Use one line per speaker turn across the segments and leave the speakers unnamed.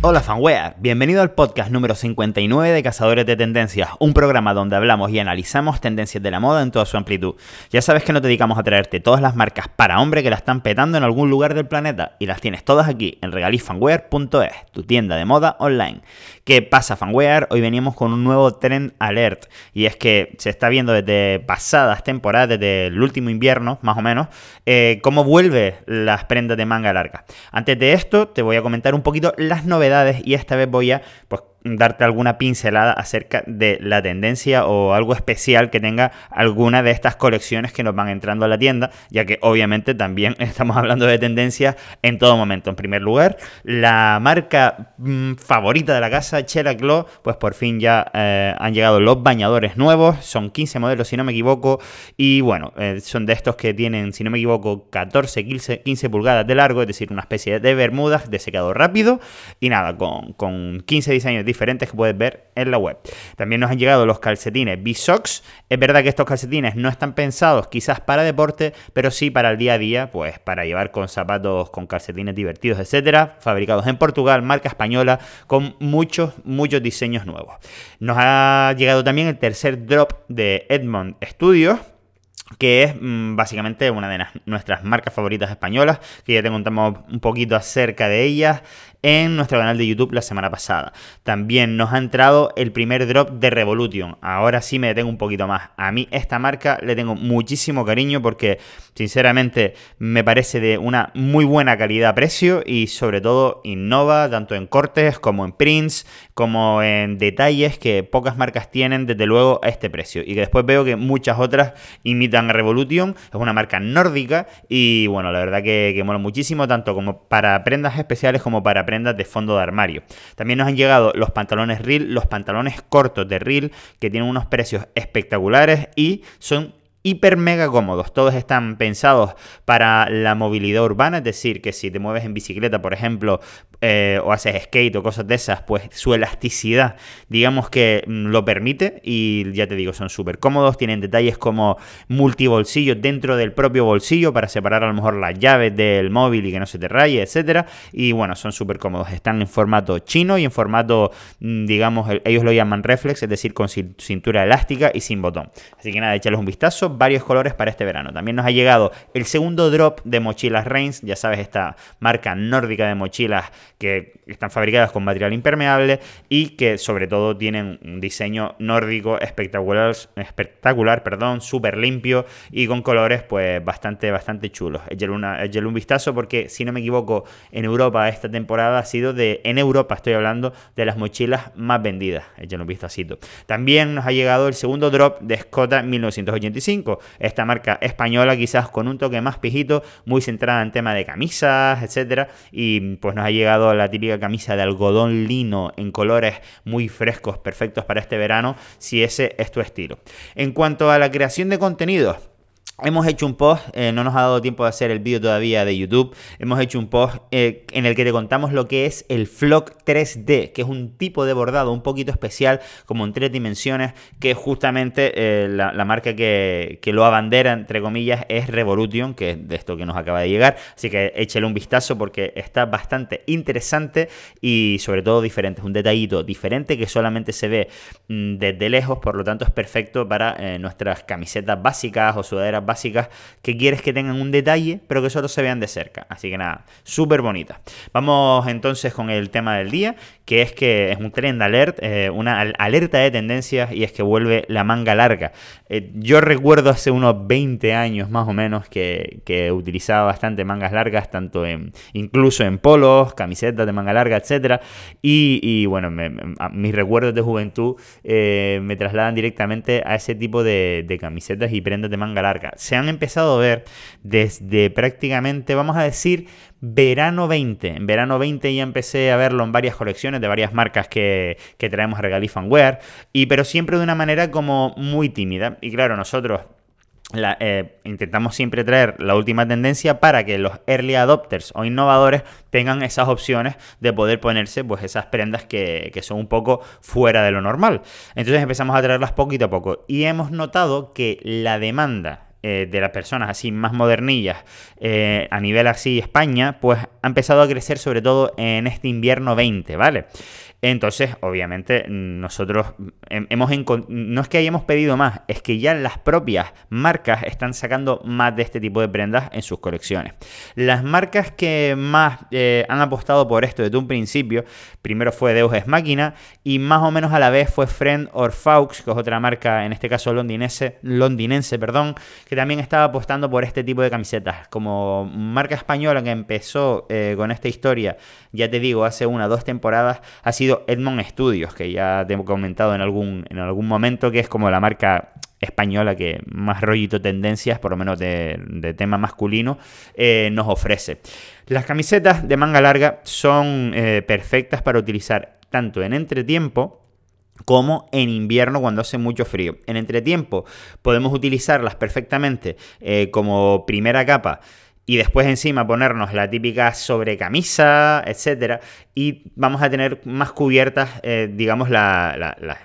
Hola fanware, bienvenido al podcast número 59 de Cazadores de Tendencias, un programa donde hablamos y analizamos tendencias de la moda en toda su amplitud. Ya sabes que no te dedicamos a traerte todas las marcas para hombre que la están petando en algún lugar del planeta y las tienes todas aquí en regalifanwear.es, tu tienda de moda online. ¿Qué pasa fanware? Hoy venimos con un nuevo trend alert y es que se está viendo desde pasadas temporadas, desde el último invierno más o menos, eh, cómo vuelve las prendas de manga larga. Antes de esto te voy a comentar un poquito las novedades y esta vez voy a pues, darte alguna pincelada acerca de la tendencia o algo especial que tenga alguna de estas colecciones que nos van entrando a la tienda, ya que obviamente también estamos hablando de tendencias en todo momento. En primer lugar, la marca mm, favorita de la casa, Chela Claw, pues por fin ya eh, han llegado los bañadores nuevos, son 15 modelos si no me equivoco, y bueno, eh, son de estos que tienen, si no me equivoco, 14, 15, 15 pulgadas de largo, es decir, una especie de bermudas de secado rápido, y nada, con, con 15 diseños diferentes que puedes ver en la web. También nos han llegado los calcetines B-Socks. Es verdad que estos calcetines no están pensados quizás para deporte, pero sí para el día a día, pues para llevar con zapatos, con calcetines divertidos, etcétera. Fabricados en Portugal, marca española, con muchos, muchos diseños nuevos. Nos ha llegado también el tercer drop de Edmond Studios que es mm, básicamente una de nuestras marcas favoritas españolas, que ya te contamos un poquito acerca de ellas en nuestro canal de YouTube la semana pasada. También nos ha entrado el primer drop de Revolution. Ahora sí me detengo un poquito más. A mí esta marca le tengo muchísimo cariño porque sinceramente me parece de una muy buena calidad-precio y sobre todo innova tanto en cortes como en prints, como en detalles que pocas marcas tienen desde luego a este precio y que después veo que muchas otras imitan a Revolution. Es una marca nórdica y bueno, la verdad que, que mola muchísimo tanto como para prendas especiales como para prendas de fondo de armario. También nos han llegado los pantalones reel, los pantalones cortos de reel, que tienen unos precios espectaculares y son hiper mega cómodos. Todos están pensados para la movilidad urbana, es decir, que si te mueves en bicicleta, por ejemplo, eh, o haces skate o cosas de esas, pues su elasticidad, digamos que mm, lo permite y ya te digo, son súper cómodos, tienen detalles como multibolsillos dentro del propio bolsillo para separar a lo mejor las llaves del móvil y que no se te raye, etcétera. Y bueno, son súper cómodos, están en formato chino y en formato, mm, digamos, ellos lo llaman reflex, es decir, con cintura elástica y sin botón. Así que nada, échales un vistazo, varios colores para este verano. También nos ha llegado el segundo drop de mochilas Reigns, ya sabes, esta marca nórdica de mochilas que están fabricadas con material impermeable y que sobre todo tienen un diseño nórdico espectacular, espectacular, perdón, súper limpio y con colores pues bastante, bastante chulos. Échale, un vistazo porque si no me equivoco en Europa esta temporada ha sido de, en Europa estoy hablando, de las mochilas más vendidas. Échale un vistacito. También nos ha llegado el segundo drop de Scotta 1985, esta marca española quizás con un toque más pijito, muy centrada en tema de camisas, etcétera, y pues nos ha llegado la típica camisa de algodón lino en colores muy frescos, perfectos para este verano, si ese es tu estilo. En cuanto a la creación de contenidos, Hemos hecho un post, eh, no nos ha dado tiempo de hacer el vídeo todavía de YouTube, hemos hecho un post eh, en el que te contamos lo que es el Flock 3D, que es un tipo de bordado un poquito especial, como en tres dimensiones, que justamente eh, la, marca que, que, lo abandera, entre comillas, es Revolution, que es de esto que nos acaba de llegar, así que échale un vistazo porque está bastante interesante y sobre todo diferente, es un detallito diferente que solamente se ve mm, desde lejos, por lo tanto es perfecto para nuestras camisetas básicas o sudaderas básicas que quieres que tengan un detalle, pero que solo se vean de cerca. Así que nada, súper bonita. Vamos entonces con el tema del día, que es que es un trend alert, eh, una alerta de tendencias y es que vuelve la manga larga. Eh, yo recuerdo hace unos 20 años más o menos que, utilizaba bastante mangas largas, tanto en, incluso en polos, camisetas de manga larga, etc. Y, bueno, mis recuerdos de juventud eh, me trasladan directamente a ese tipo de camisetas y prendas de manga larga se han empezado a ver desde prácticamente, vamos a decir, verano 20. En verano 20 ya empecé a verlo en varias colecciones de varias marcas que, traemos a Regalí Fanware, y pero siempre de una manera como muy tímida. Y claro, nosotros eh, intentamos siempre traer la última tendencia para que los early adopters o innovadores tengan esas opciones de poder ponerse pues esas prendas que, que, son un poco fuera de lo normal. Entonces empezamos a traerlas poquito a poco y hemos notado que la demanda eh, de las personas así más modernillas eh, a nivel así España, pues ha empezado a crecer sobre todo en este invierno 20, ¿vale? Entonces, obviamente, nosotros hemos no es que hayamos pedido más, es que ya las propias marcas están sacando más de este tipo de prendas en sus colecciones. Las marcas que más eh, han apostado por esto desde un principio, primero fue Deus Ex Máquina y más o menos a la vez fue Friend or Faux, que es otra marca, en este caso londinense, londinense, perdón, que también estaba apostando por este tipo de camisetas. Como marca española que empezó eh, con esta historia, ya te digo, hace una o dos temporadas, ha sido Edmond Studios, que ya te he comentado en algún, en algún momento, que es como la marca española que más rollito tendencias, por lo menos de, tema masculino, eh, nos ofrece. Las camisetas de manga larga son eh, perfectas para utilizar tanto en entretiempo, como en invierno cuando hace mucho frío. En entretiempo podemos utilizarlas perfectamente eh, como primera capa y después encima ponernos la típica sobrecamisa, etcétera, y vamos a tener más cubiertas, eh, digamos, la, la,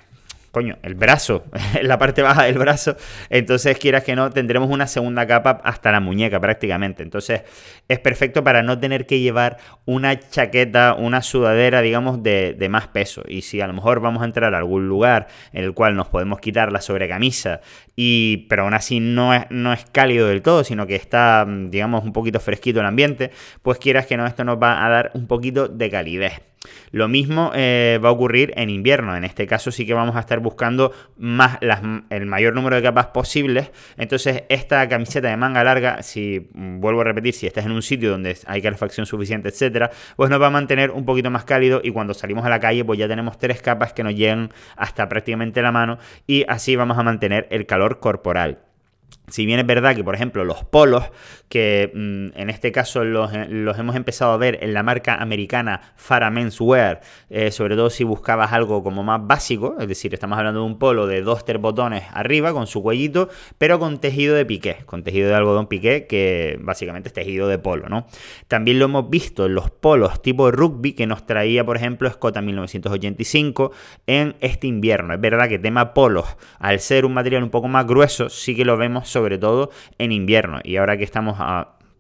coño, el brazo, la parte baja del brazo. Entonces, quieras que no, tendremos una segunda capa hasta la muñeca prácticamente. Entonces, es perfecto para no tener que llevar una chaqueta, una sudadera, digamos, de, más peso. Y si a lo mejor vamos a entrar a algún lugar en el cual nos podemos quitar la sobrecamisa, y, pero aún así no es, no es cálido del todo, sino que está, digamos, un poquito fresquito el ambiente, pues quieras que no, esto nos va a dar un poquito de calidez. Lo mismo eh, va a ocurrir en invierno. En este caso sí que vamos a estar buscando más el mayor número de capas posibles. Entonces esta camiseta de manga larga, si mm, vuelvo a repetir, si estás en un sitio donde hay calefacción suficiente, etcétera, pues nos va a mantener un poquito más cálido y cuando salimos a la calle pues ya tenemos tres capas que nos llegan hasta prácticamente la mano y así vamos a mantener el calor corporal. Si bien es verdad que, por ejemplo, los polos, que mm, en este caso los, hemos empezado a ver en la marca americana Farah Menswear, eh, sobre todo si buscabas algo como más básico, es decir, estamos hablando de un polo de dos tres botones arriba con su cuellito, pero con tejido de piqué, con tejido de algodón piqué, que básicamente es tejido de polo, ¿no? También lo hemos visto en los polos tipo rugby que nos traía, por ejemplo, Scott 1985 en este invierno. Es verdad que tema polos, al ser un material un poco más grueso, sí que lo vemos sobre todo en invierno. Y ahora que estamos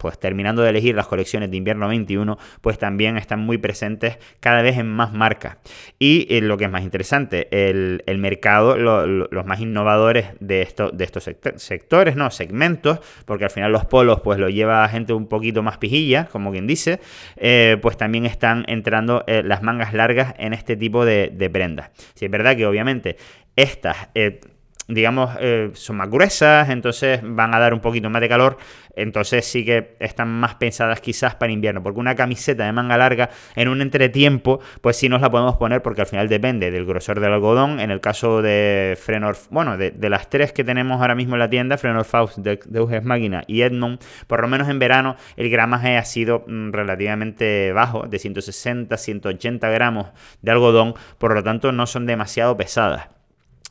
pues terminando de elegir las colecciones de invierno 21, pues también están muy presentes cada vez en más marcas. Y eh, lo que es más interesante, el, mercado, los más innovadores de, de estos sectores, ¿no? Segmentos, porque al final los polos pues lo lleva gente un poquito más pijilla, como quien dice, eh, pues también están entrando eh, las mangas largas en este tipo de, de prendas. Si es verdad que obviamente estas digamos, eh, son más gruesas, entonces van a dar un poquito más de calor, entonces sí que están más pensadas quizás para invierno, porque una camiseta de manga larga en un entretiempo, pues sí nos la podemos poner porque al final depende del grosor del algodón, en el caso de Frenor, bueno, de, las tres que tenemos ahora mismo en la tienda, Frenor Faust, de, de Máquina y Edmond, por lo menos en verano el gramaje ha sido mm, relativamente bajo, de 160, 180 gramos de algodón, por lo tanto no son demasiado pesadas.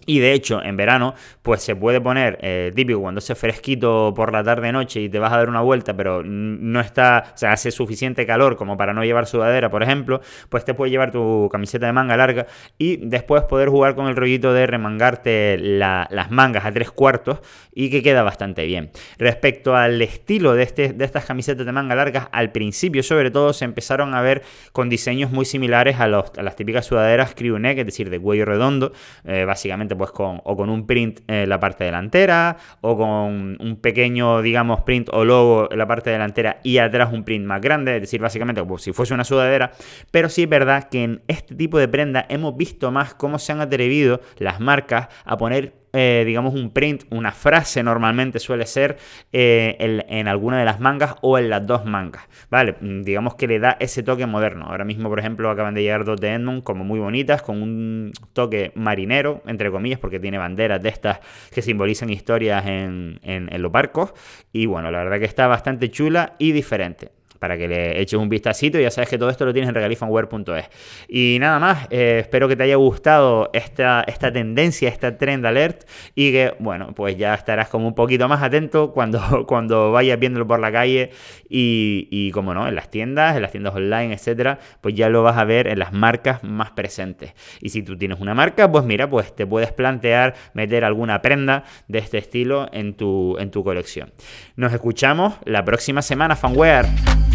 Y de hecho, en verano, pues se puede poner, eh, típico, cuando hace fresquito por la tarde-noche y te vas a dar una vuelta, pero no está, o sea, hace suficiente calor como para no llevar sudadera, por ejemplo, pues te puedes llevar tu camiseta de manga larga y después poder jugar con el rollito de remangarte las mangas a tres cuartos y que queda bastante bien. Respecto al estilo de, este, de estas camisetas de manga largas, al principio, sobre todo, se empezaron a ver con diseños muy similares a, las típicas sudaderas crew neck, es decir, de cuello redondo, eh, básicamente pues con, o con un print en la parte delantera, o con un pequeño, digamos, print o logo en la parte delantera y atrás un print más grande, es decir, básicamente como si fuese una sudadera, pero sí es verdad que en este tipo de prenda hemos visto más cómo se han atrevido las marcas a poner eh, digamos, un print, una frase normalmente suele ser eh, en, alguna de las mangas o en las dos mangas, ¿vale? Mm, digamos que le da ese toque moderno. Ahora mismo, por ejemplo, acaban de llegar dos de Edmond como muy bonitas, con un toque marinero, entre comillas, porque tiene banderas de estas que simbolizan historias en, en los barcos. Y bueno, la verdad que está bastante chula y diferente. Para que le eches un vistacito. Ya sabes que todo esto lo tienes en regalifanware.es. Y nada más, eh, espero que te haya gustado esta, esta tendencia, esta trend alert y que, bueno, pues ya estarás como un poquito más atento cuando, cuando vayas viéndolo por la calle y, y como no, en las tiendas, en las tiendas online, etcétera, pues ya lo vas a ver en las marcas más presentes. Y si tú tienes una marca, pues mira, pues te puedes plantear meter alguna prenda de este estilo en tu, en tu colección. Nos escuchamos la próxima semana, fanware.